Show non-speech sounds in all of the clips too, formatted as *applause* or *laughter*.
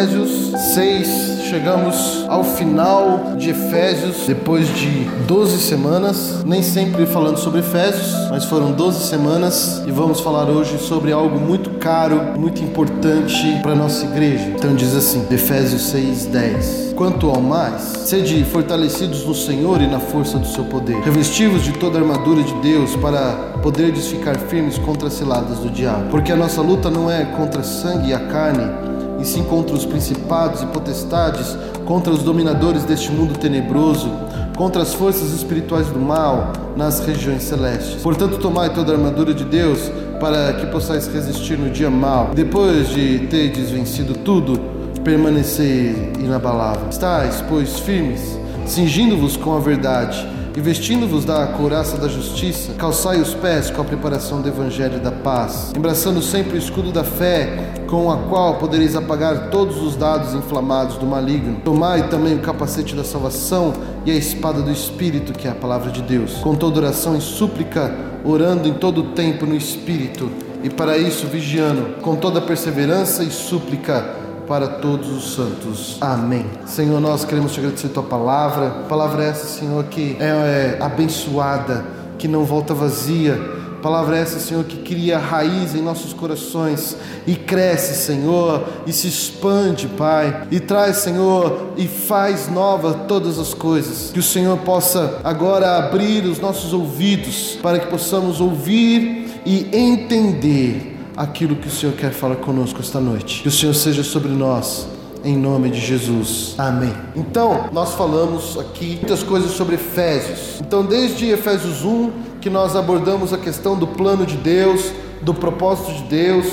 Efésios 6. Chegamos ao final de Efésios depois de 12 semanas, nem sempre falando sobre Efésios, mas foram 12 semanas e vamos falar hoje sobre algo muito caro, muito importante para nossa igreja. Então diz assim, Efésios 6:10. Quanto ao mais, sede fortalecidos no Senhor e na força do seu poder, revestivos de toda a armadura de Deus para poderdes ficar firmes contra as ciladas do diabo. Porque a nossa luta não é contra sangue e a carne, e sim contra os principados e potestades, contra os dominadores deste mundo tenebroso, contra as forças espirituais do mal nas regiões celestes. Portanto, tomai toda a armadura de Deus para que possais resistir no dia mal. Depois de terdes vencido tudo, permanecer inabalável. Estais, pois, firmes, cingindo-vos com a verdade e vestindo-vos da couraça da justiça, calçai os pés com a preparação do evangelho da paz, embraçando sempre o escudo da fé, com a qual podereis apagar todos os dados inflamados do maligno. Tomai também o capacete da salvação e a espada do Espírito, que é a palavra de Deus, com toda oração e súplica, orando em todo o tempo no Espírito, e para isso vigiando, com toda perseverança e súplica para todos os santos. Amém. Senhor, nós queremos te agradecer tua palavra. Palavra essa, Senhor, que é, é abençoada, que não volta vazia. Palavra essa, Senhor, que cria raiz em nossos corações e cresce, Senhor, e se expande, Pai, e traz, Senhor, e faz nova todas as coisas. Que o Senhor possa agora abrir os nossos ouvidos para que possamos ouvir e entender aquilo que o Senhor quer falar conosco esta noite. Que o Senhor seja sobre nós. Em nome de Jesus. Amém. Então, nós falamos aqui muitas coisas sobre Efésios. Então, desde Efésios 1, que nós abordamos a questão do plano de Deus, do propósito de Deus,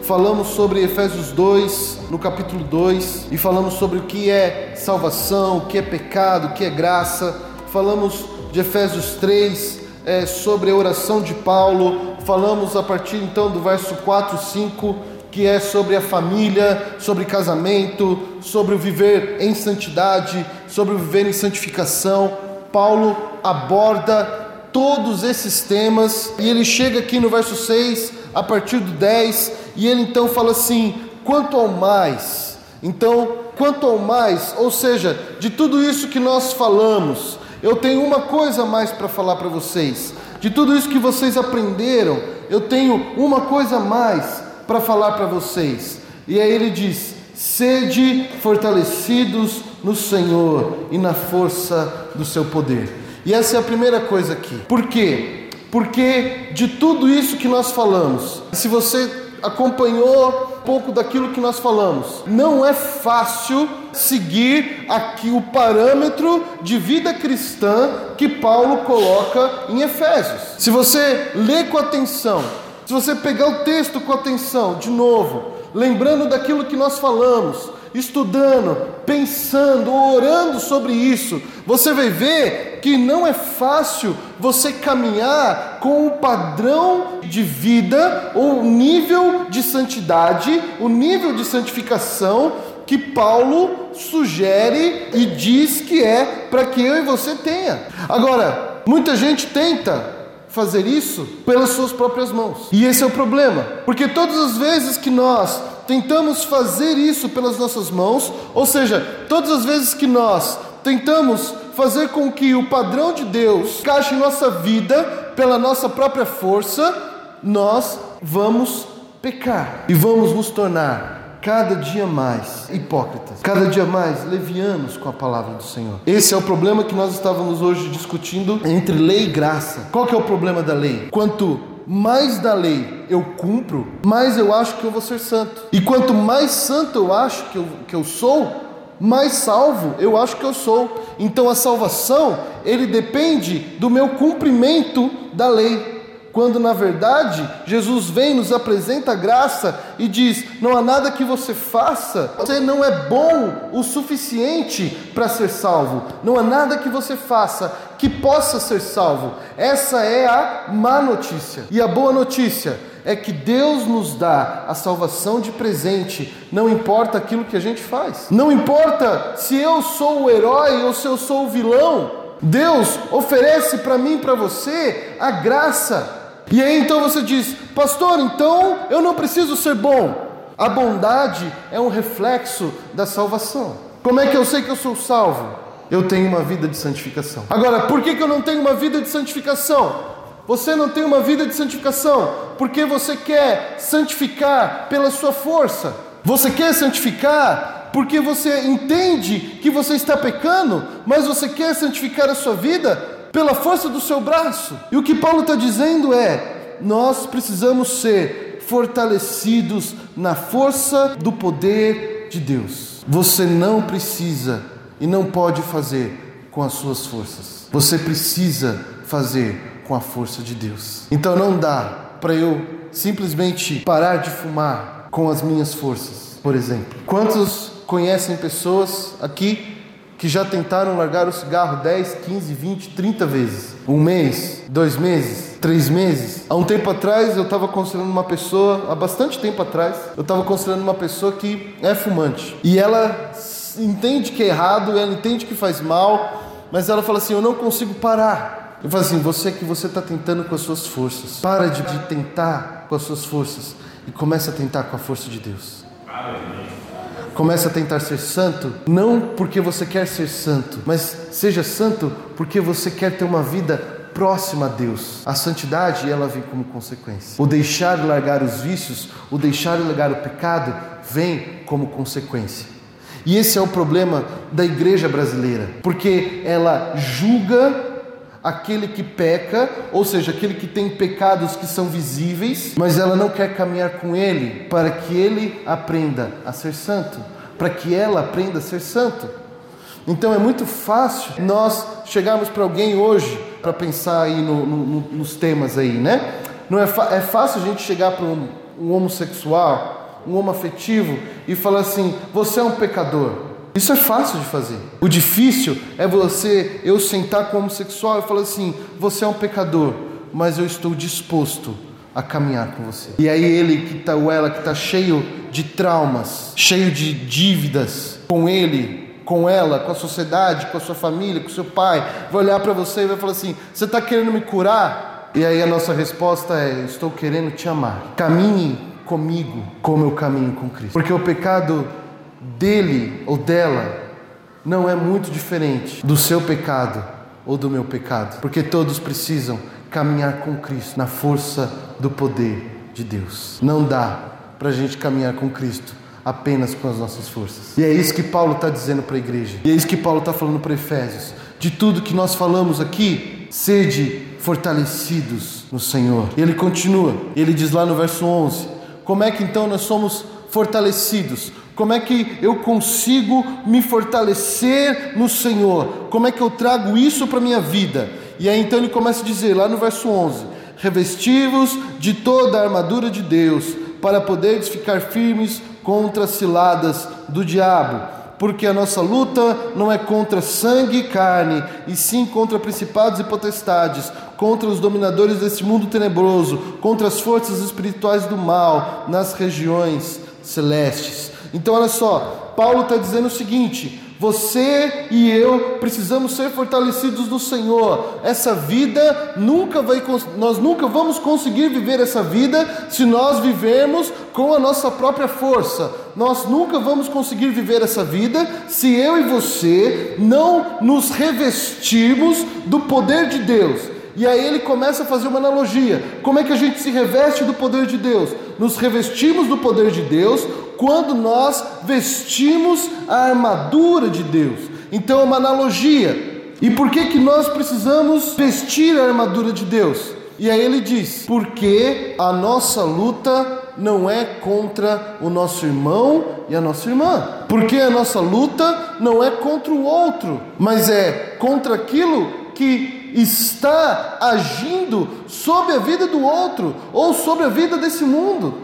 falamos sobre Efésios 2, no capítulo 2, e falamos sobre o que é salvação, o que é pecado, o que é graça. Falamos de Efésios 3, é, sobre a oração de Paulo, falamos a partir então do verso 4 e 5, que é sobre a família, sobre casamento, sobre o viver em santidade, sobre o viver em santificação. Paulo aborda todos esses temas e ele chega aqui no verso 6, a partir do 10, e ele então fala assim: quanto ao mais. Então, quanto ao mais, ou seja, de tudo isso que nós falamos, eu tenho uma coisa mais para falar para vocês. De tudo isso que vocês aprenderam, eu tenho uma coisa a mais para falar para vocês. E aí ele diz: sede fortalecidos no Senhor e na força do seu poder. E essa é a primeira coisa aqui. Por quê? Porque de tudo isso que nós falamos, se você acompanhou um pouco daquilo que nós falamos. Não é fácil seguir aqui o parâmetro de vida cristã que Paulo coloca em Efésios. Se você ler com atenção, se você pegar o texto com atenção, de novo, lembrando daquilo que nós falamos, estudando, pensando, orando sobre isso, você vai ver que não é fácil você caminhar com o padrão de vida, ou o nível de santidade, o nível de santificação que Paulo sugere e diz que é para que eu e você tenha. Agora, muita gente tenta fazer isso pelas suas próprias mãos. E esse é o problema, porque todas as vezes que nós tentamos fazer isso pelas nossas mãos, ou seja, todas as vezes que nós tentamos fazer com que o padrão de Deus encaixe em nossa vida pela nossa própria força, nós vamos pecar e vamos nos tornar cada dia mais hipócritas, cada dia mais levianos com a palavra do Senhor. Esse é o problema que nós estávamos hoje discutindo entre lei e graça. Qual que é o problema da lei? Quanto mais da lei eu cumpro, mais eu acho que eu vou ser santo. E quanto mais santo eu acho que eu, que eu sou, mais salvo eu acho que eu sou. Então a salvação, ele depende do meu cumprimento da lei. Quando na verdade Jesus vem, nos apresenta a graça e diz: não há nada que você faça, você não é bom o suficiente para ser salvo, não há nada que você faça que possa ser salvo. Essa é a má notícia. E a boa notícia é que Deus nos dá a salvação de presente, não importa aquilo que a gente faz, não importa se eu sou o herói ou se eu sou o vilão. Deus oferece para mim e para você a graça e aí então você diz, pastor, então eu não preciso ser bom. A bondade é um reflexo da salvação. Como é que eu sei que eu sou salvo? Eu tenho uma vida de santificação. Agora, por que, que eu não tenho uma vida de santificação? Você não tem uma vida de santificação porque você quer santificar pela sua força. Você quer santificar porque você entende que você está pecando, mas você quer santificar a sua vida pela força do seu braço. E o que Paulo está dizendo é: nós precisamos ser fortalecidos na força do poder de Deus. Você não precisa e não pode fazer com as suas forças. Você precisa fazer com a força de Deus. Então não dá para eu simplesmente parar de fumar com as minhas forças, por exemplo. Quantos conhecem pessoas aqui que já tentaram largar o cigarro 10, 15, 20, 30 vezes? Um mês, dois meses, três meses? Há um tempo atrás eu estava considerando uma pessoa, há bastante tempo atrás, eu estava considerando uma pessoa que é fumante. E ela entende que é errado, ela entende que faz mal, mas ela fala assim: eu não consigo parar. Eu falo assim: você que você está tentando com as suas forças, para de, de, tentar com as suas forças e começa a tentar com a força de Deus. Começa a tentar ser santo, não porque você quer ser santo, mas seja santo porque você quer ter uma vida próxima a Deus. A santidade ela vem como consequência. O deixar de largar os vícios, o deixar de largar o pecado, vem como consequência. E esse é o problema da igreja brasileira, porque ela julga aquele que peca, ou seja, aquele que tem pecados que são visíveis, mas ela não quer caminhar com ele para que ele aprenda a ser santo, para que ela aprenda a ser santo. Então é muito fácil nós chegarmos para alguém hoje para pensar aí no, no, nos temas aí, né? Não é, é fácil a gente chegar para um, um homossexual, um homoafetivo e falar assim: você é um pecador. Isso é fácil de fazer. O difícil é você, eu sentar com um homossexual e falar assim: você é um pecador, mas eu estou disposto a caminhar com você. E aí ele que está ou ela que está cheio de traumas, cheio de dívidas com ele, com ela, com a sociedade, com a sua família, com o seu pai, vai olhar para você e vai falar assim: você está querendo me curar? E aí a nossa resposta é: estou querendo te amar. Caminhe comigo como eu caminho com Cristo. Porque o pecado dele ou dela não é muito diferente do seu pecado ou do meu pecado, porque todos precisam caminhar com Cristo na força do poder de Deus. Não dá para a gente caminhar com Cristo apenas com as nossas forças. E é isso que Paulo está dizendo para a igreja. E é isso que Paulo está falando para Efésios. De tudo que nós falamos aqui, sede fortalecidos no Senhor. E ele continua. Ele diz lá no verso 11: Como é que então nós somos fortalecidos? Como é que eu consigo me fortalecer no Senhor? Como é que eu trago isso para a minha vida? E aí então ele começa a dizer, lá no verso 11: Revestivos de toda a armadura de Deus, para poderes ficar firmes contra as ciladas do diabo. Porque a nossa luta não é contra sangue e carne, e sim contra principados e potestades, contra os dominadores deste mundo tenebroso, contra as forças espirituais do mal nas regiões celestes. Então, olha só, Paulo está dizendo o seguinte: você e eu precisamos ser fortalecidos no Senhor. Essa vida nunca vai, nós nunca vamos conseguir viver essa vida se nós vivermos com a nossa própria força. Nós nunca vamos conseguir viver essa vida se eu e você não nos revestirmos do poder de Deus. E aí ele começa a fazer uma analogia. Como é que a gente se reveste do poder de Deus? Nos revestimos do poder de Deus quando nós vestimos a armadura de Deus. Então é uma analogia. E por que que nós precisamos vestir a armadura de Deus? E aí ele diz: porque a nossa luta não é contra o nosso irmão e a nossa irmã. Porque a nossa luta não é contra o outro, mas é contra aquilo que está agindo sobre a vida do outro ou sobre a vida desse mundo.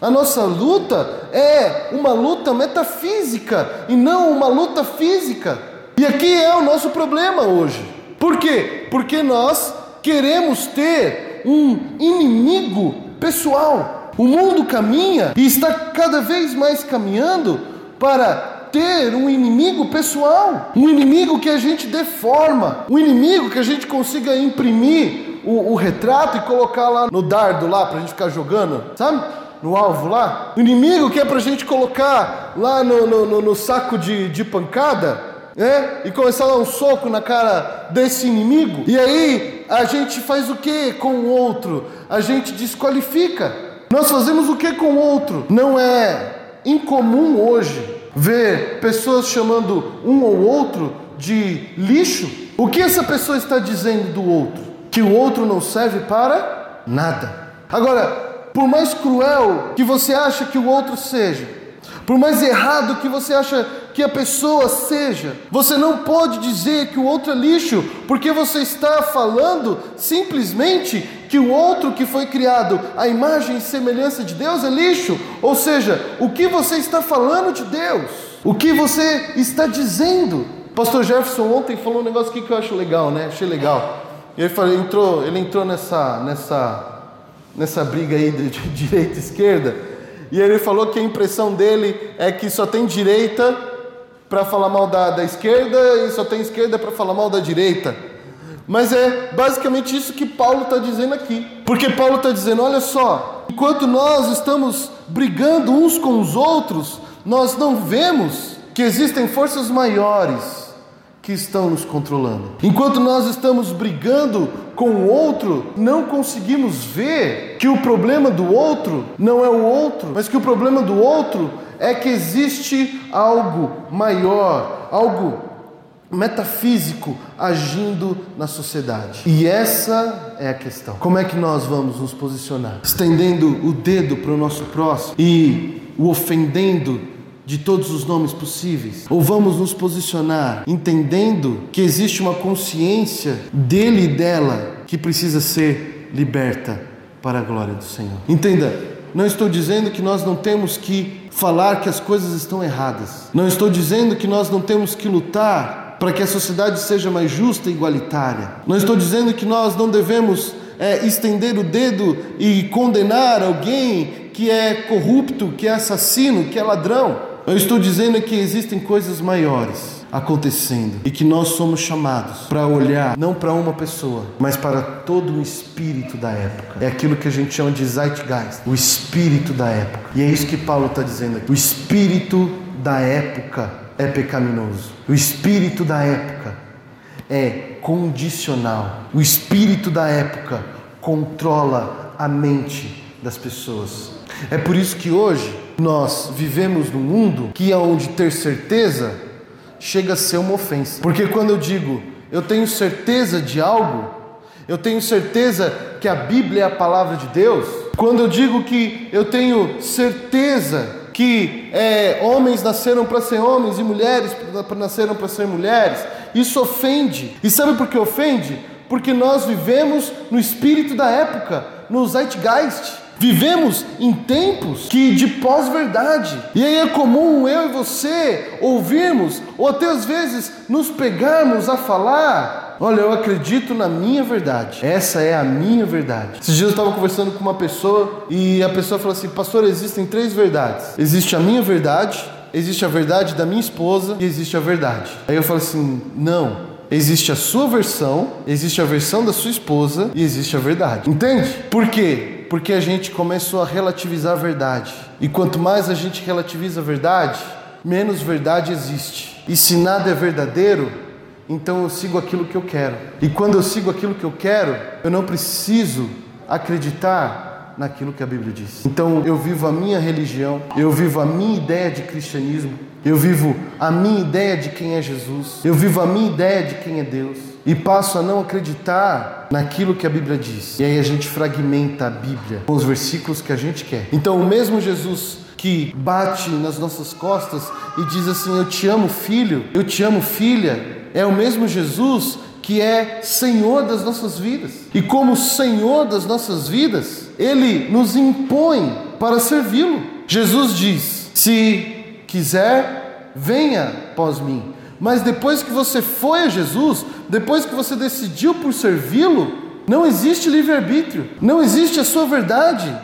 A nossa luta é uma luta metafísica e não uma luta física. E aqui é o nosso problema hoje. Por quê? Porque nós queremos ter um inimigo pessoal. O mundo caminha e está cada vez mais caminhando para ter um inimigo pessoal, um inimigo que a gente deforma, um inimigo que a gente consiga imprimir o, o retrato e colocar lá no dardo lá para a gente ficar jogando, sabe? no alvo lá? O inimigo que é para a gente colocar lá no, no, no saco de, de pancada, né? E começar a dar um soco na cara desse inimigo. E aí a gente faz o que com o outro? A gente desqualifica. Nós fazemos o que com o outro? Não é incomum hoje ver pessoas chamando um ou outro de lixo. O que essa pessoa está dizendo do outro? Que o outro não serve para nada. Agora, por mais cruel que você acha que o outro seja, por mais errado que você acha que a pessoa seja, você não pode dizer que o outro é lixo, porque você está falando simplesmente que o outro que foi criado à imagem e semelhança de Deus é lixo. Ou seja, o que você está falando de Deus? O que você está dizendo? Pastor Jefferson ontem falou um negócio aqui que eu acho legal, né? Achei legal. Ele falou, entrou, ele entrou nessa, nessa nessa briga aí de, direita e esquerda, e ele falou que a impressão dele é que só tem direita para falar mal da, da esquerda e só tem esquerda para falar mal da direita. Mas é basicamente isso que Paulo está dizendo aqui. Porque Paulo está dizendo: olha só, enquanto nós estamos brigando uns com os outros, nós não vemos que existem forças maiores que estão nos controlando. Enquanto nós estamos brigando com o outro, não conseguimos ver que o problema do outro não é o outro, mas que o problema do outro é que existe algo maior, algo metafísico agindo na sociedade. E essa é a questão. Como é que nós vamos nos posicionar? Estendendo o dedo para o nosso próximo e o ofendendo de todos os nomes possíveis? Ou vamos nos posicionar entendendo que existe uma consciência dele e dela que precisa ser liberta para a glória do Senhor? Entenda, não estou dizendo que nós não temos que falar que as coisas estão erradas. Não estou dizendo que nós não temos que lutar para que a sociedade seja mais justa e igualitária. Não estou dizendo que nós não devemos é, estender o dedo e condenar alguém que é corrupto, que é assassino, que é ladrão. Eu estou dizendo que existem coisas maiores acontecendo e que nós somos chamados para olhar não para uma pessoa, mas para todo o espírito da época. É aquilo que a gente chama de zeitgeist, o espírito da época. E é isso que Paulo está dizendo aqui. O espírito da época é pecaminoso. O espírito da época é condicional. O espírito da época controla a mente das pessoas. É por isso que hoje nós vivemos num mundo que é onde ter certeza chega a ser uma ofensa. Porque quando eu digo eu tenho certeza de algo, eu tenho certeza que a Bíblia é a palavra de Deus. Quando eu digo que eu tenho certeza que é, homens nasceram para ser homens e mulheres nasceram para ser mulheres, isso ofende. E sabe por que ofende? Porque nós vivemos no espírito da época, no zeitgeist. Vivemos em tempos que de pós-verdade. E aí é comum eu e você ouvirmos, ou até às vezes nos pegarmos a falar: Olha, eu acredito na minha verdade. Essa é a minha verdade. Esses dias eu estava conversando com uma pessoa e a pessoa falou assim: Pastor, existem três verdades. Existe a minha verdade, existe a verdade da minha esposa e existe a verdade. Aí eu falo assim: Não. Existe a sua versão, existe a versão da sua esposa e existe a verdade. Entende? Por quê? Porque a gente começou a relativizar a verdade. E quanto mais a gente relativiza a verdade, menos verdade existe. E se nada é verdadeiro, então eu sigo aquilo que eu quero. E quando eu sigo aquilo que eu quero, eu não preciso acreditar naquilo que a Bíblia diz. Então eu vivo a minha religião, eu vivo a minha ideia de cristianismo, eu vivo a minha ideia de quem é Jesus, eu vivo a minha ideia de quem é Deus e passo a não acreditar naquilo que a Bíblia diz. E aí a gente fragmenta a Bíblia com os versículos que a gente quer. Então, o mesmo Jesus que bate nas nossas costas e diz assim: Eu te amo, filho, eu te amo, filha, é o mesmo Jesus que é Senhor das nossas vidas. E como Senhor das nossas vidas, Ele nos impõe para servi-lo. Jesus diz: Se quiser, venha após mim. Mas depois que você foi a Jesus, depois que você decidiu por servi-lo, não existe livre-arbítrio, não existe a sua verdade.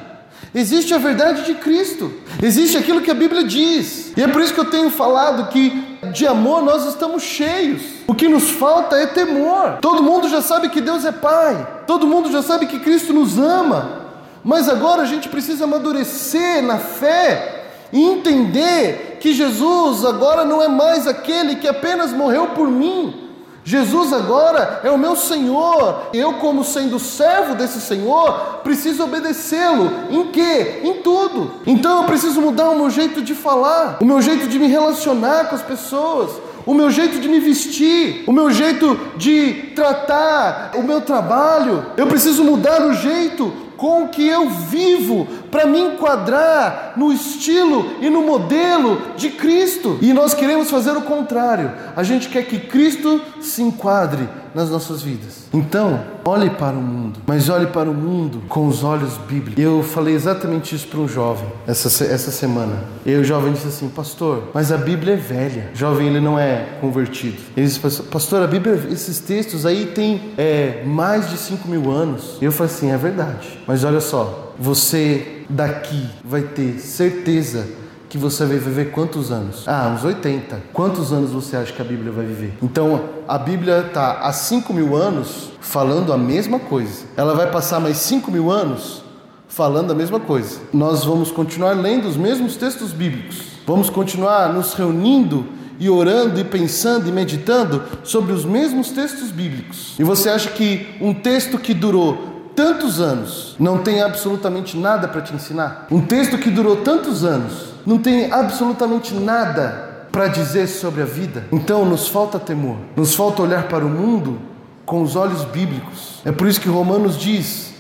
Existe a verdade de Cristo, existe aquilo que a Bíblia diz, e é por isso que eu tenho falado que de amor nós estamos cheios, o que nos falta é temor. Todo mundo já sabe que Deus é Pai, todo mundo já sabe que Cristo nos ama, Mas agora a gente precisa amadurecer na fé e entender que Jesus agora não é mais aquele que apenas morreu por mim. Jesus agora é o meu Senhor. Eu, como sendo servo desse Senhor, preciso obedecê-lo. Em quê? Em tudo. Então eu preciso mudar o meu jeito de falar, o meu jeito de me relacionar com as pessoas, o meu jeito de me vestir, o meu jeito de tratar o meu trabalho. Eu preciso mudar o jeito com que eu vivo para me enquadrar no estilo e no modelo de Cristo. E nós queremos fazer o contrário. A gente quer que Cristo se enquadre nas nossas vidas. Então, olhe para o mundo, mas olhe para o mundo com os olhos bíblicos. Eu falei exatamente isso para um jovem essa, essa semana. E o jovem disse assim: Pastor, mas a Bíblia é velha. O jovem ele não é convertido. Ele disse: Pastor, a Bíblia, esses textos aí tem é, mais de 5 mil anos. E eu falei assim: É verdade. Mas olha só, você daqui vai ter certeza que você vai viver quantos anos? Ah, uns 80. Quantos anos você acha que a Bíblia vai viver? Então, a Bíblia está há 5 mil anos falando a mesma coisa. Ela vai passar mais 5 mil anos falando a mesma coisa. Nós vamos continuar lendo os mesmos textos bíblicos. Vamos continuar nos reunindo e orando e pensando e meditando sobre os mesmos textos bíblicos. E você acha que um texto que durou tantos anos não tem absolutamente nada para te ensinar? Um texto que durou tantos anos não tem absolutamente nada para dizer sobre a vida. Então nos falta temor, nos falta olhar para o mundo com os olhos bíblicos. É por isso que Romanos diz: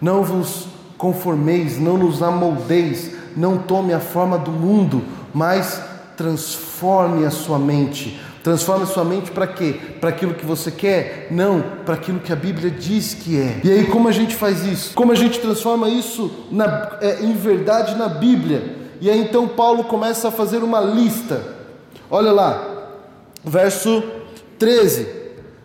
não vos conformeis, não nos amoldeis, não tome a forma do mundo, mas transforme a sua mente. Transforme a sua mente para quê? Para aquilo que você quer? Não, para aquilo que a Bíblia diz que é. E aí, como a gente faz isso? Como a gente transforma isso na, é, em verdade na Bíblia? E aí então Paulo começa a fazer uma lista. Olha lá, verso 13.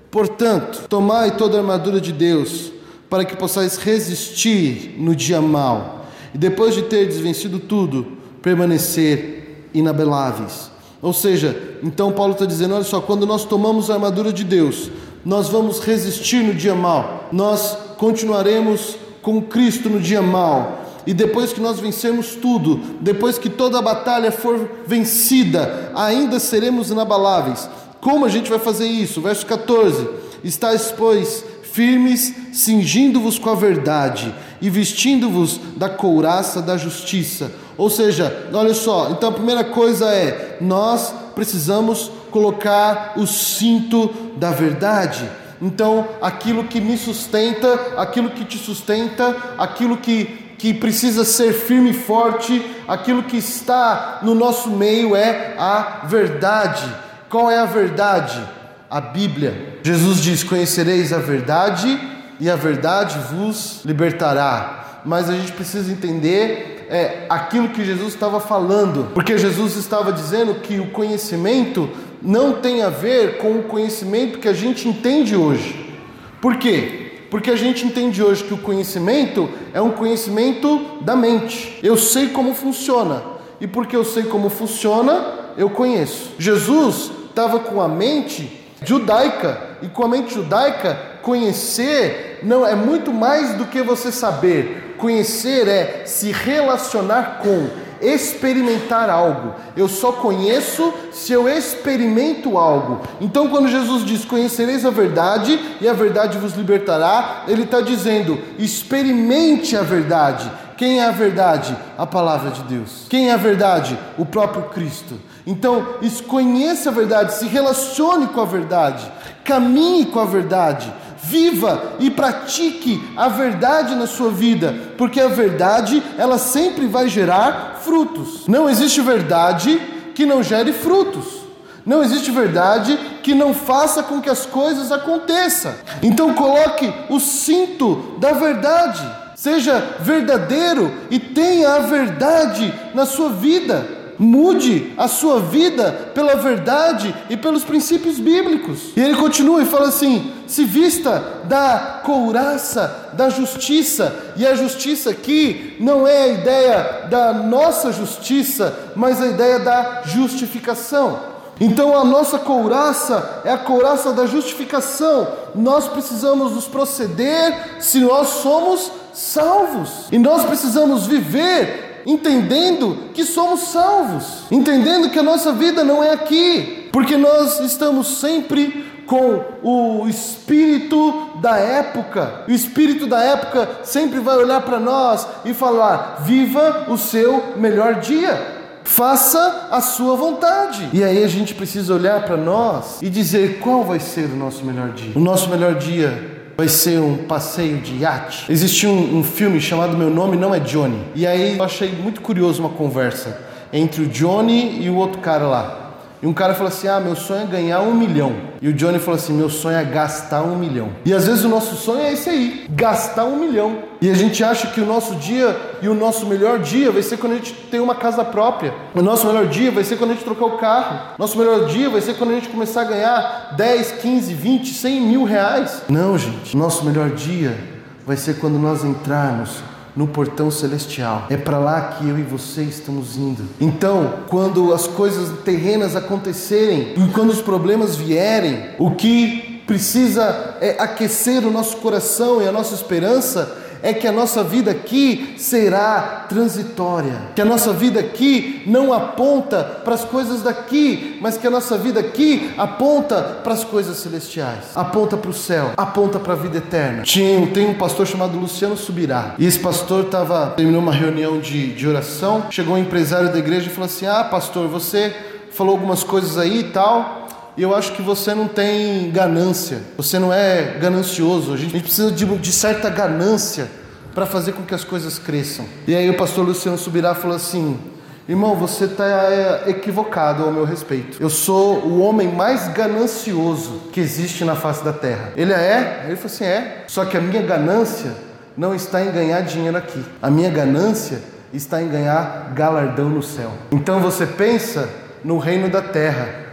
Portanto, tomai toda a armadura de Deus, para que possais resistir no dia mau, e depois de ter vencido tudo, permanecer inabeláveis. Ou seja, então Paulo está dizendo: olha só, quando nós tomamos a armadura de Deus, nós vamos resistir no dia mau, nós continuaremos com Cristo no dia mau, e depois que nós vencermos tudo, depois que toda a batalha for vencida, ainda seremos inabaláveis. Como a gente vai fazer isso? Verso 14: Estais, pois, firmes, cingindo-vos com a verdade e vestindo-vos da couraça da justiça. Ou seja, olha só, então a primeira coisa é: nós precisamos colocar o cinto da verdade. Então, aquilo que me sustenta, aquilo que te sustenta, aquilo que que precisa ser firme e forte, aquilo que está no nosso meio é a verdade. Qual é a verdade? A Bíblia. Jesus diz: Conhecereis a verdade e a verdade vos libertará. Mas a gente precisa entender é, aquilo que Jesus estava falando, porque Jesus estava dizendo que o conhecimento não tem a ver com o conhecimento que a gente entende hoje. Por quê? Porque a gente entende hoje que o conhecimento é um conhecimento da mente. Eu sei como funciona. E porque eu sei como funciona, eu conheço. Jesus estava com a mente judaica. E com a mente judaica, conhecer não é muito mais do que você saber. Conhecer é se relacionar com experimentar algo. Eu só conheço se eu experimento algo. Então, quando Jesus diz: Conhecereis a verdade e a verdade vos libertará, ele está dizendo: experimente a verdade. Quem é a verdade? A palavra de Deus. Quem é a verdade? O próprio Cristo. Então, conheça a verdade, se relacione com a verdade, caminhe com a verdade viva e pratique a verdade na sua vida, porque a verdade, ela sempre vai gerar frutos. Não existe verdade que não gere frutos. Não existe verdade que não faça com que as coisas aconteçam. Então coloque o cinto da verdade. Seja verdadeiro e tenha a verdade na sua vida. Mude a sua vida pela verdade e pelos princípios bíblicos. E ele continua e fala assim: se vista da couraça da justiça. E a justiça aqui não é a ideia da nossa justiça, mas a ideia da justificação. Então a nossa couraça é a couraça da justificação. Nós precisamos nos proceder se nós somos salvos. E nós precisamos viver entendendo que somos salvos, entendendo que a nossa vida não é aqui, porque nós estamos sempre com o espírito da época. O espírito da época sempre vai olhar para nós e falar: viva o seu melhor dia. Faça a sua vontade. E aí a gente precisa olhar para nós e dizer qual vai ser o nosso melhor dia. O nosso melhor dia vai ser um passeio de iate. Existe um, um, filme chamado Meu Nome Não é Johnny. E aí eu achei muito curioso uma conversa entre o Johnny e o outro cara lá. E um cara falou assim: Ah, meu sonho é ganhar um milhão. E o Johnny falou assim: Meu sonho é gastar um milhão. E às vezes o nosso sonho é esse aí: gastar um milhão. E a gente acha que o nosso dia e o nosso melhor dia vai ser quando a gente tem uma casa própria. O nosso melhor dia vai ser quando a gente trocar o carro. Nosso melhor dia vai ser quando a gente começar a ganhar 10, 15, 20, 100 mil reais. Não, gente. Nosso melhor dia vai ser quando nós entrarmos no portão celestial. É para lá que eu e você estamos indo. Então, quando as coisas terrenas acontecerem e quando os problemas vierem, o que precisa é aquecer o nosso coração e a nossa esperança é que a nossa vida aqui será transitória, que a nossa vida aqui não aponta para as coisas daqui, mas que a nossa vida aqui aponta para as coisas celestiais, aponta para o céu, aponta para a vida eterna. Tinha, tem um pastor chamado Luciano Subirá, e esse pastor tava, terminou uma reunião de, de oração, chegou um empresário da igreja e falou assim: Ah, pastor, você falou algumas coisas aí e tal. E eu acho que você não tem ganância, você não é ganancioso. A gente precisa de, de certa ganância para fazer com que as coisas cresçam. E aí o pastor Luciano Subirá falou assim: Irmão, você está é, equivocado ao meu respeito. Eu sou o homem mais ganancioso que existe na face da terra. Ele é? Ele falou assim: é. Só que a minha ganância não está em ganhar dinheiro aqui. A minha ganância está em ganhar galardão no céu. Então você pensa no reino da terra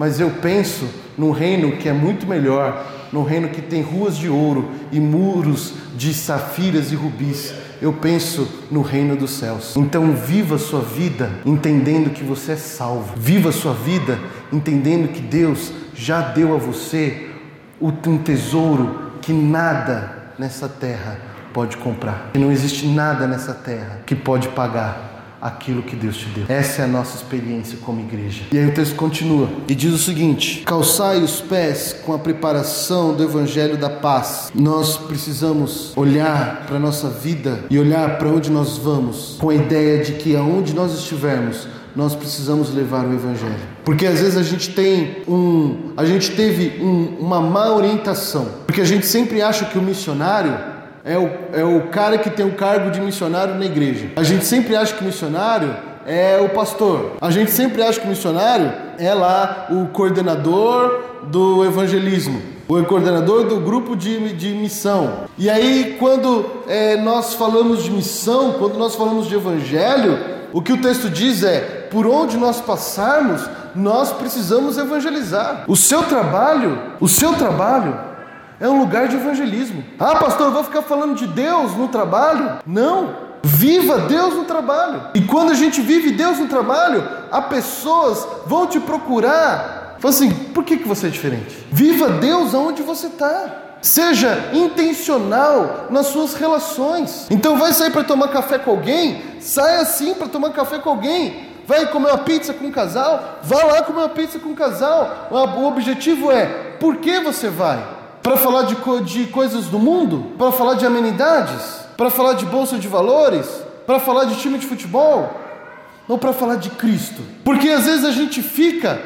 mas eu penso num reino que é muito melhor, num reino que tem ruas de ouro e muros de safiras e rubis. Eu penso no reino dos céus. Então viva a sua vida entendendo que você é salvo. Viva a sua vida entendendo que Deus já deu a você um tesouro que nada nessa terra pode comprar. Que não existe nada nessa terra que pode pagar aquilo que Deus te deu. Essa é a nossa experiência como igreja. E aí o texto continua e diz o seguinte: calçai os pés com a preparação do evangelho da paz. Nós precisamos olhar para a nossa vida e olhar para onde nós vamos com a ideia de que aonde nós estivermos, nós precisamos levar o evangelho. Porque às vezes a gente tem um, a gente teve um, uma má orientação, porque a gente sempre acha que o missionário é o, é o cara que tem o cargo de missionário na igreja. A gente sempre acha que missionário é o pastor. A gente sempre acha que missionário é lá o coordenador do evangelismo, o coordenador do grupo de, de missão. E aí, quando é, nós falamos de missão, quando nós falamos de evangelho, o que o texto diz é: por onde nós passarmos, nós precisamos evangelizar. O seu trabalho, o seu trabalho é um lugar de evangelismo. Ah, pastor, eu vou ficar falando de Deus no trabalho? Não. Viva Deus no trabalho. E quando a gente vive Deus no trabalho, as pessoas vão te procurar. Fala assim, por que, que você é diferente? Viva Deus aonde você está. Seja intencional nas suas relações. Então vai sair para tomar café com alguém? Saia assim para tomar café com alguém. Vai comer uma pizza com um casal? Vá lá comer uma pizza com um casal. O objetivo é: por que você vai? Para falar de, de coisas do mundo, para falar de amenidades, para falar de bolsa de valores, para falar de time de futebol, ou para falar de Cristo. Porque às vezes a gente fica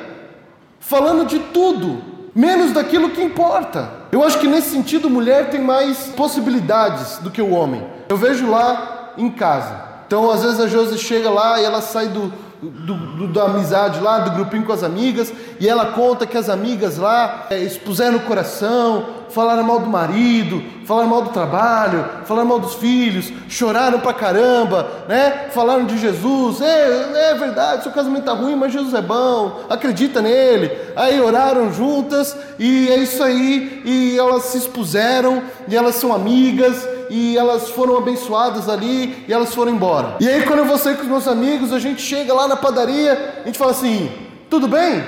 falando de tudo, menos daquilo que importa. Eu acho que nesse sentido, mulher tem mais possibilidades do que o homem. Eu vejo lá em casa. Então, às vezes a Josi chega lá e ela sai do, do, do, da amizade lá, do grupinho com as amigas, e ela conta que as amigas lá é, expuseram o coração, falaram mal do marido, falaram mal do trabalho, falaram mal dos filhos, choraram pra caramba, né? Falaram de Jesus, é, é verdade, seu casamento tá ruim, mas Jesus é bom, acredita nele. Aí oraram juntas e é isso aí, e elas se expuseram, e elas são amigas, e elas foram abençoadas ali e elas foram embora. E aí quando eu vou sair com os meus amigos, a gente chega lá na padaria, a gente fala assim: "Tudo bem?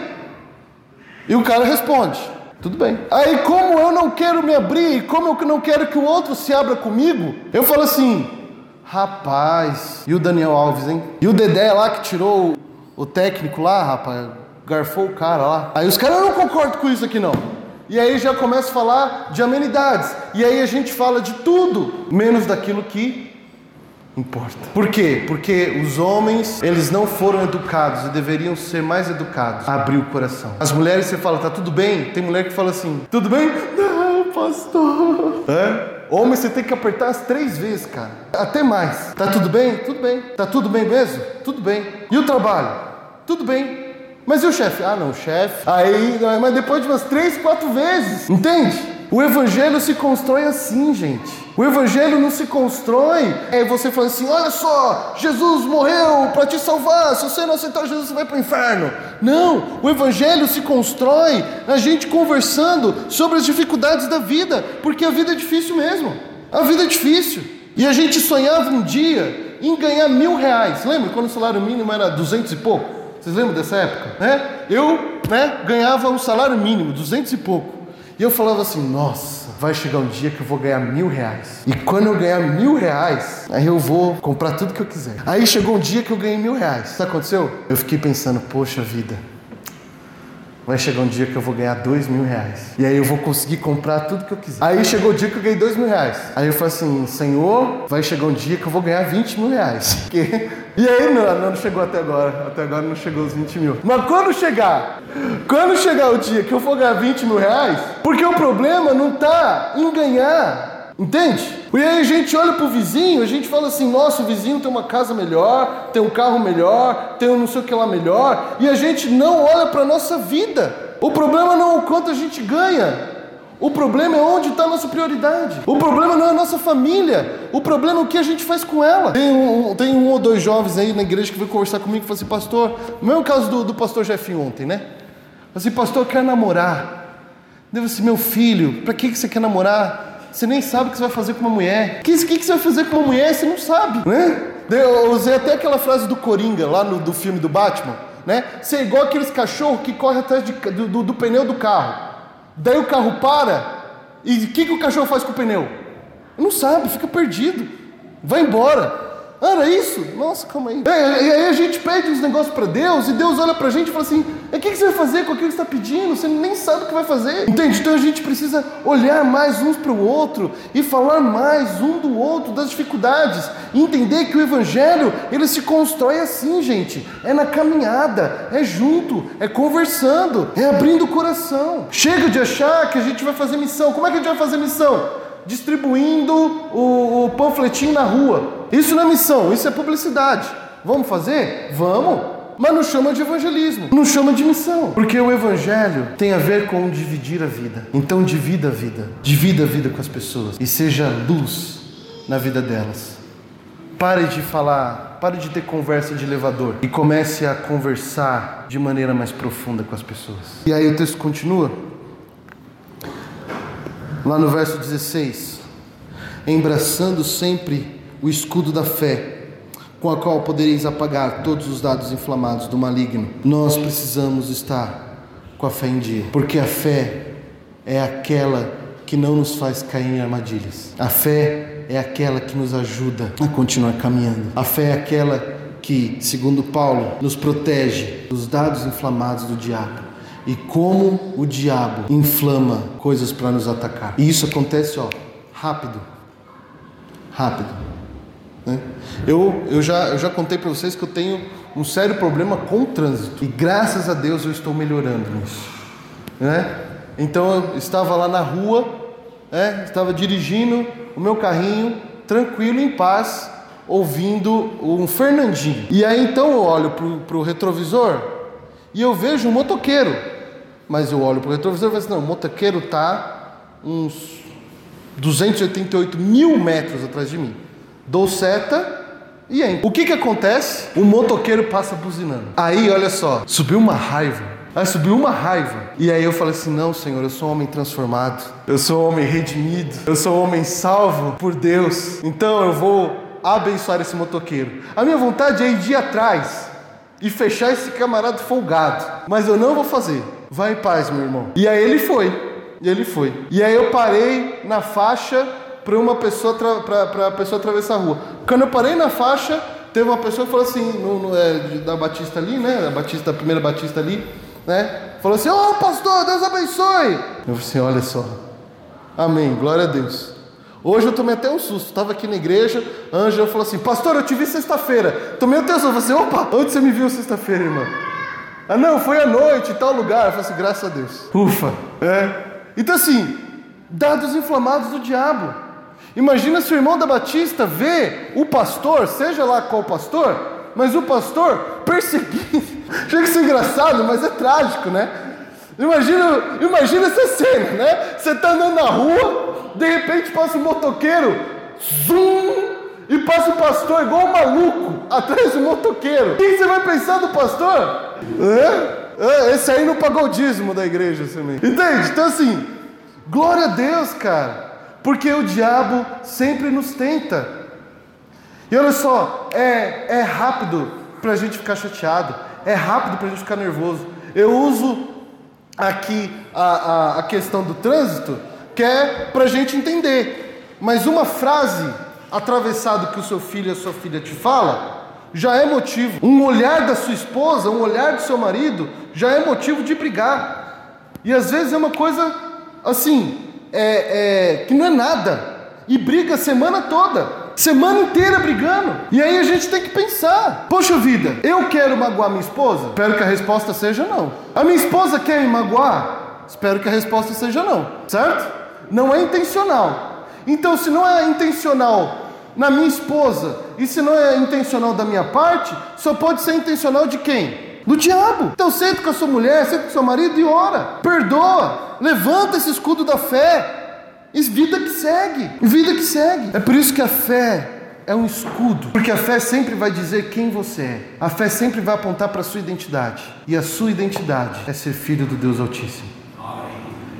E o cara responde: tudo bem. Aí, como eu não quero me abrir, como eu não quero que o outro se abra comigo, eu falo assim: rapaz, e o Daniel Alves, hein? E o Dedé lá que tirou o técnico lá, rapaz, garfou o cara lá. Aí os caras, não concordo com isso aqui não. E aí já começa a falar de amenidades. E aí a gente fala de tudo, menos daquilo que importa. Por quê? Porque os homens, eles não foram educados e deveriam ser mais educados abrir o coração. As mulheres, você fala, tá tudo bem? Tem mulher que fala assim, tudo bem? Não, pastor. É? Homem, você tem que apertar as três vezes, cara. Até mais. Tá tudo bem? Tudo bem. Tá tudo bem mesmo? Tudo bem. E o trabalho? Tudo bem. Mas e o chefe? Ah, não, chefe. Aí, mas depois de umas três, quatro vezes, entende? O evangelho se constrói assim, gente. O evangelho não se constrói. É você falando assim: olha só, Jesus morreu para te salvar. Se você não aceitar Jesus, você vai para o inferno. Não, o evangelho se constrói a gente conversando sobre as dificuldades da vida, porque a vida é difícil mesmo. A vida é difícil. E a gente sonhava um dia em ganhar mil reais. Lembra quando o salário mínimo era duzentos e pouco? Vocês lembram dessa época? Né? Eu né, ganhava um salário mínimo, duzentos e pouco. E eu falava assim, nossa, vai chegar um dia que eu vou ganhar mil reais. E quando eu ganhar mil reais, aí eu vou comprar tudo que eu quiser. Aí chegou um dia que eu ganhei mil reais. Sabe o que aconteceu? Eu fiquei pensando, poxa vida, Vai chegar um dia que eu vou ganhar dois mil reais. E aí eu vou conseguir comprar tudo que eu quiser. Aí chegou o dia que eu ganhei dois mil reais. Aí eu falei assim, Senhor, vai chegar um dia que eu vou ganhar 20 mil reais. *laughs* E aí não, não chegou até agora. Até agora não chegou os 20 mil. Mas quando chegar, quando chegar o dia que eu for ganhar 20 mil reais, porque o problema não está em ganhar. Entende? E aí a gente olha pro vizinho, a gente fala assim, nossa, o vizinho tem uma casa melhor, tem um carro melhor, tem um não sei o que lá melhor, e a gente não olha para nossa vida. O problema não é o quanto a gente ganha, o problema é onde está a nossa prioridade. O problema não é a nossa família. O problema é o que a gente faz com ela. Tem um, tem um ou dois jovens aí na igreja que veio conversar comigo e falou assim, pastor, no mesmo caso do, do pastor Jeff ontem, né? Assim, pastor, eu quero namorar. Deve ser meu filho, para que, que você quer namorar? Você nem sabe o que você vai fazer com uma mulher. O que, que, que, você vai fazer com uma mulher? Você não sabe, né? Eu usei até aquela frase do Coringa, lá no do filme do Batman, né? Você é igual aqueles cachorros que correm atrás de, do, do, do, pneu do carro. Daí o carro para, e o que, que o cachorro faz com o pneu? Não sabe, fica perdido. Vai embora. Era isso? Nossa, calma aí. É, e aí a gente pede uns negócios para Deus e Deus olha para a gente e fala assim: o que, que você vai fazer com aquilo que está pedindo? Você nem sabe o que vai fazer. Entende? Então a gente precisa olhar mais uns para o outro e falar mais um do outro das dificuldades. E entender que o Evangelho ele se constrói assim, gente. É na caminhada, é junto, é conversando, é abrindo o coração. Chega de achar que a gente vai fazer missão. Como é que a gente vai fazer missão? Distribuindo o, o panfletinho na rua. Isso não é missão, isso é publicidade. Vamos fazer? Vamos. Mas não chama de evangelismo, não chama de missão. Porque o evangelho tem a ver com dividir a vida. Então divida a vida, divida a vida com as pessoas e seja luz na vida delas. Pare de falar, pare de ter conversa de elevador e comece a conversar de maneira mais profunda com as pessoas. E aí o texto continua lá no verso 16: embraçando sempre o escudo da fé, com a qual podereis apagar todos os dados inflamados do maligno. Nós precisamos estar com a fé em dia, porque a fé é aquela que não nos faz cair em armadilhas. A fé é aquela que nos ajuda a continuar caminhando. A fé é aquela que, segundo Paulo, nos protege dos dados inflamados do diabo e como o diabo inflama coisas para nos atacar. E isso acontece, ó, rápido. Rápido. Né? Eu, eu, já, eu já contei para vocês que eu tenho um sério problema com o trânsito. E graças a Deus eu estou melhorando nisso. Né? Então eu estava lá na rua, né? estava dirigindo o meu carrinho, tranquilo, em paz, ouvindo um Fernandinho. E aí então eu olho para o retrovisor e eu vejo um motoqueiro mas eu olho para o retrovisor e falo assim, não, o motoqueiro está uns 288 mil metros atrás de mim. Dou seta e entro. O que que acontece? O motoqueiro passa buzinando. Aí, olha só, subiu uma raiva. Aí subiu uma raiva. E aí eu falei assim: não, Senhor, eu sou um homem transformado. Eu sou um homem redimido. Eu sou um homem salvo por Deus. Então eu vou abençoar esse motoqueiro. A minha vontade é ir atrás e fechar esse camarada folgado. Mas eu não vou fazer. Vai em paz, meu irmão. E aí ele foi. E ele foi. E aí eu parei na faixa para uma pessoa para a pessoa atravessar a rua. Quando eu parei na faixa, teve uma pessoa que falou assim, no, no, é, da Batista ali, né? Da Batista, da primeira Batista ali, né? Falou assim: Ô oh, pastor, Deus abençoe. Eu falei assim: olha só. Amém, glória a Deus. Hoje eu tomei até um susto. Estava aqui na igreja, a Ângela falou assim: Pastor, eu te vi sexta-feira. Tomei um susto. Eu falei assim: opa, onde você me viu sexta-feira, irmão? Ah, não, foi à noite, em tal lugar. Eu falei assim: graças a Deus. Ufa, é. Então, assim, dados inflamados do diabo. Imagina se o irmão da Batista vê o pastor, seja lá qual pastor, mas o pastor perseguindo. *laughs* Chega a ser engraçado, mas é trágico, né? Imagina, imagina essa cena, né? Você está andando na rua, de repente passa um motoqueiro, zoom, e passa o pastor igual um maluco atrás do motoqueiro. O que você vai pensar do pastor? É? é esse aí não pagou o dízimo da igreja também. Entende? Então assim, glória a Deus, cara. Porque o diabo sempre nos tenta. E olha só, é, é rápido para a gente ficar chateado, é rápido para a gente ficar nervoso. Eu uso aqui a, a, a questão do trânsito, que é para a gente entender. Mas uma frase atravessada que o seu filho e a sua filha te fala, já é motivo. Um olhar da sua esposa, um olhar do seu marido, já é motivo de brigar. E às vezes é uma coisa assim, é, é, que não é nada, e briga a semana toda. Semana inteira brigando. E aí a gente tem que pensar: poxa vida, eu quero magoar minha esposa? Espero que a resposta seja não. A minha esposa quer me magoar? Espero que a resposta seja não. Certo? Não é intencional. Então, se não é intencional na minha esposa e se não é intencional da minha parte, só pode ser intencional de quem? Do diabo. Então senta com a sua mulher, senta com o seu marido e ora. Perdoa. Levanta esse escudo da fé. E vida que segue. Vida que segue. É por isso que a fé é um escudo, porque a fé sempre vai dizer quem você é. A fé sempre vai apontar para a sua identidade. E a sua identidade é ser filho do Deus Altíssimo.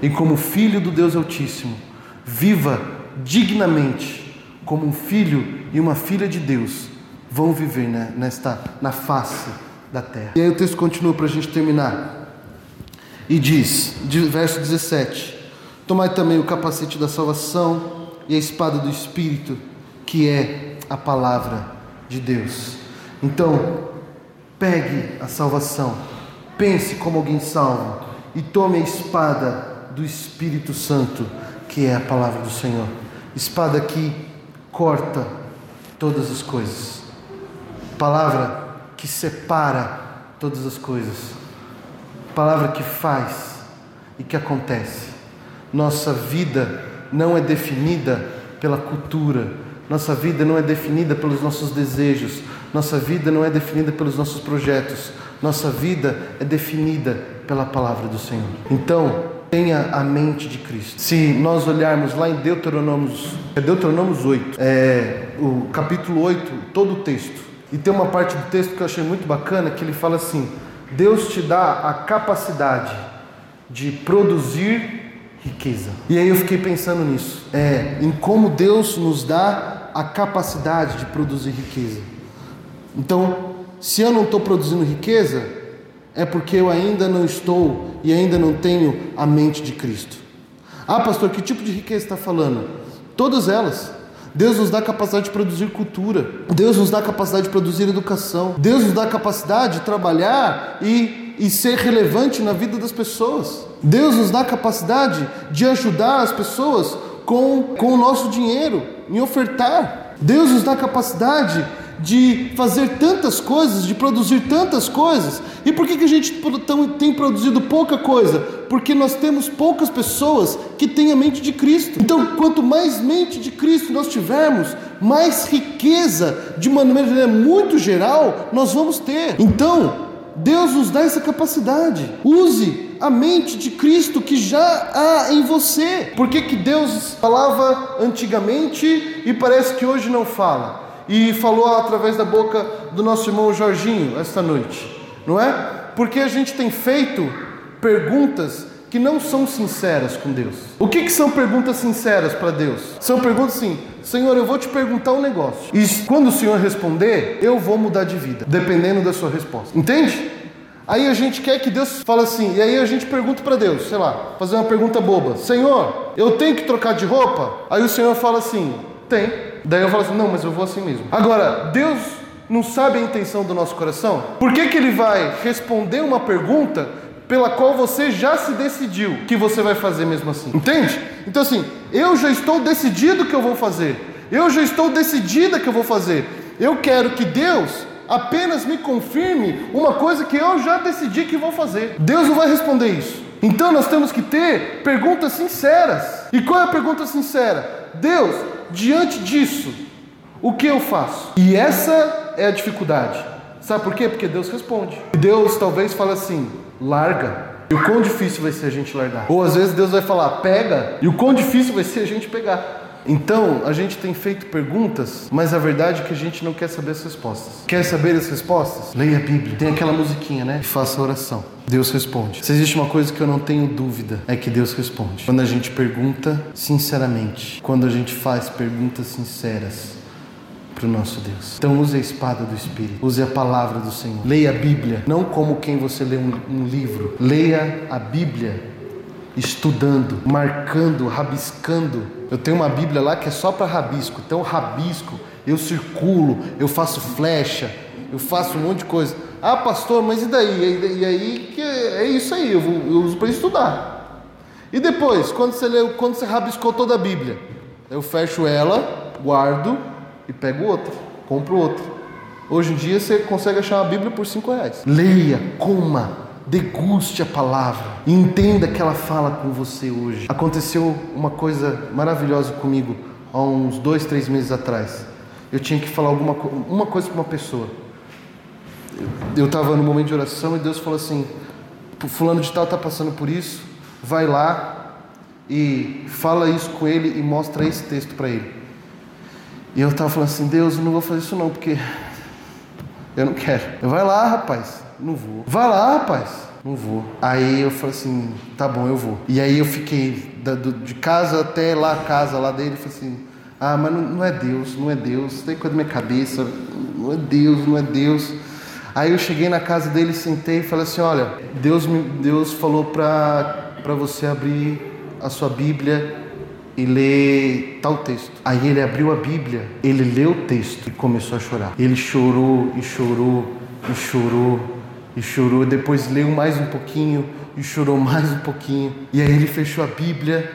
E como filho do Deus Altíssimo, viva dignamente como um filho e uma filha de Deus vão viver né, nesta na face da terra. E aí o texto continua para a gente terminar. E diz, verso 17: Tomai também o capacete da salvação e a espada do Espírito, que é a palavra de Deus. Então, pegue a salvação, pense como alguém salvo e tome a espada do Espírito Santo, que é a palavra do Senhor. Espada que corta todas as coisas. Palavra que separa todas as coisas. Palavra que faz e que acontece. Nossa vida não é definida pela cultura, nossa vida não é definida pelos nossos desejos, nossa vida não é definida pelos nossos projetos, nossa vida é definida pela palavra do Senhor. Então, tenha a mente de Cristo. Se nós olharmos lá em Deuteronômios, é Deuteronômios 8, é, o capítulo 8, todo o texto, e tem uma parte do texto que eu achei muito bacana que ele fala assim: Deus te dá a capacidade de produzir riqueza. E aí eu fiquei pensando nisso, é, em como Deus nos dá a capacidade de produzir riqueza. Então, se eu não estou produzindo riqueza, é porque eu ainda não estou e ainda não tenho a mente de Cristo. Ah, pastor, que tipo de riqueza está falando? Todas elas. Deus nos dá a capacidade de produzir cultura. Deus nos dá a capacidade de produzir educação. Deus nos dá a capacidade de trabalhar e, e ser relevante na vida das pessoas. Deus nos dá a capacidade de ajudar as pessoas com, com o nosso dinheiro, em ofertar. Deus nos dá a capacidade de fazer tantas coisas, de produzir tantas coisas. E por que, que a gente tem produzido pouca coisa? Porque nós temos poucas pessoas que têm a mente de Cristo. Então, quanto mais mente de Cristo nós tivermos, mais riqueza, de maneira muito geral, nós vamos ter. Então, Deus nos dá essa capacidade. Use a mente de Cristo que já há em você. Por que, que Deus falava antigamente e parece que hoje não fala? E falou através da boca do nosso irmão Jorginho esta noite, não é? Porque a gente tem feito perguntas que não são sinceras com Deus. O que, que são perguntas sinceras para Deus? São perguntas assim: Senhor, eu vou te perguntar um negócio, e quando o Senhor responder, eu vou mudar de vida, dependendo da sua resposta. Entende? Aí a gente quer que Deus fale assim, e aí a gente pergunta para Deus, sei lá, fazer uma pergunta boba: Senhor, eu tenho que trocar de roupa? Aí o Senhor fala assim: Tem. Daí eu falo assim: Não, mas eu vou assim mesmo. Agora, Deus não sabe a intenção do nosso coração? Por que, que Ele vai responder uma pergunta pela qual você já se decidiu que você vai fazer mesmo assim? Entende? Então, assim, eu já estou decidido que eu vou fazer, eu já estou decidida que eu vou fazer. Eu quero que Deus apenas me confirme uma coisa que eu já decidi que vou fazer. Deus não vai responder isso. Então nós temos que ter perguntas sinceras. E qual é a pergunta sincera? Deus, diante disso, o que eu faço? E essa é a dificuldade. Sabe por quê? Porque Deus responde. Deus talvez fale assim: larga. E o quão difícil vai ser a gente largar? Ou às vezes Deus vai falar, pega, e o quão difícil vai ser a gente pegar. Então, a gente tem feito perguntas, mas a verdade é que a gente não quer saber as respostas. Quer saber as respostas? Leia a Bíblia. Tem aquela musiquinha, né? E faça oração. Deus responde. Se existe uma coisa que eu não tenho dúvida, é que Deus responde. Quando a gente pergunta sinceramente, quando a gente faz perguntas sinceras, para o nosso Deus. Então use a espada do Espírito, use a palavra do Senhor. Leia a Bíblia, não como quem você lê um, um livro. Leia a Bíblia estudando, marcando, rabiscando. Eu tenho uma Bíblia lá que é só para rabisco. Então, rabisco, eu circulo, eu faço flecha, eu faço um monte de coisa. Ah, pastor, mas e daí? E aí que é isso aí, eu, eu uso para estudar. E depois, quando você leu, quando você rabiscou toda a Bíblia, eu fecho ela, guardo e pego outra, compro outra. Hoje em dia você consegue achar uma Bíblia por cinco reais. Leia, coma, deguste a palavra, entenda que ela fala com você hoje. Aconteceu uma coisa maravilhosa comigo há uns dois, três meses atrás. Eu tinha que falar alguma uma coisa para uma pessoa. Eu estava no momento de oração e Deus falou assim: Fulano de Tal está passando por isso, vai lá e fala isso com ele e mostra esse texto para ele. E eu estava falando assim: Deus, eu não vou fazer isso não, porque eu não quero. Eu vai lá, rapaz, não vou. Vai lá, rapaz. Não vou. Aí eu falei assim, tá bom, eu vou. E aí eu fiquei de casa até lá a casa lá dele, falei assim, ah, mas não, não é Deus, não é Deus, tem coisa na minha cabeça, não é Deus, não é Deus. Aí eu cheguei na casa dele, sentei e falei assim, olha, Deus me, Deus falou para você abrir a sua Bíblia e ler tal texto. Aí ele abriu a Bíblia, ele leu o texto e começou a chorar. Ele chorou e chorou e chorou e chorou, depois leu mais um pouquinho e chorou mais um pouquinho. E aí ele fechou a Bíblia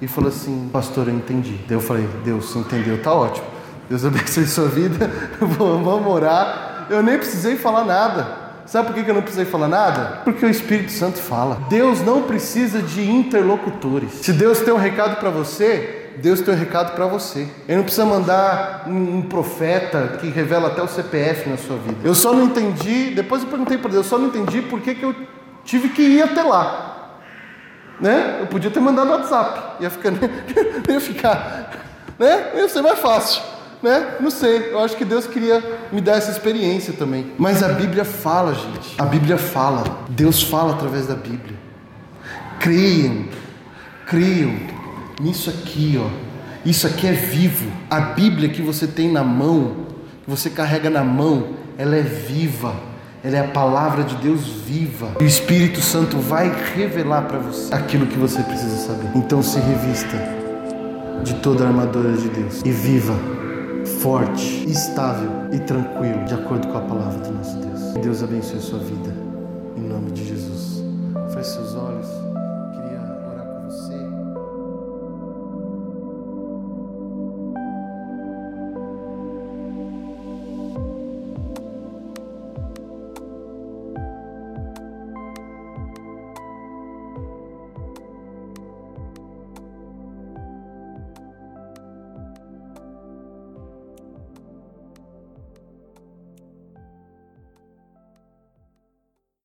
e falou assim: Pastor, eu entendi. Daí eu falei: Deus, entendeu? Tá ótimo. Deus *laughs* abençoe sua vida. *laughs* Vamos orar. Eu nem precisei falar nada. Sabe por que eu não precisei falar nada? Porque o Espírito Santo fala. Deus não precisa de interlocutores. Se Deus tem um recado para você, Deus tem um recado para você. Ele não precisa mandar um, profeta que revela até o CPF na sua vida. Eu só não entendi, depois eu perguntei para Deus, eu só não entendi por que, que eu tive que ir até lá. Né? Eu podia ter mandado WhatsApp, ia ficar, *laughs* ia ficar, né? Ia ser mais fácil, né? Não sei. Eu acho que Deus queria me dar essa experiência também. Mas a Bíblia fala, gente. A Bíblia fala. Deus fala através da Bíblia. Creiam, creiam nisso aqui, ó. Isso aqui é vivo. A Bíblia que você tem na mão, que você carrega na mão, ela é viva. Ela é a palavra de Deus viva. E o Espírito Santo vai revelar para você aquilo que você precisa saber. Então se revista de toda a armadura de Deus e viva forte, estável e tranquilo, de acordo com a palavra do nosso Deus. Que Deus abençoe a sua vida.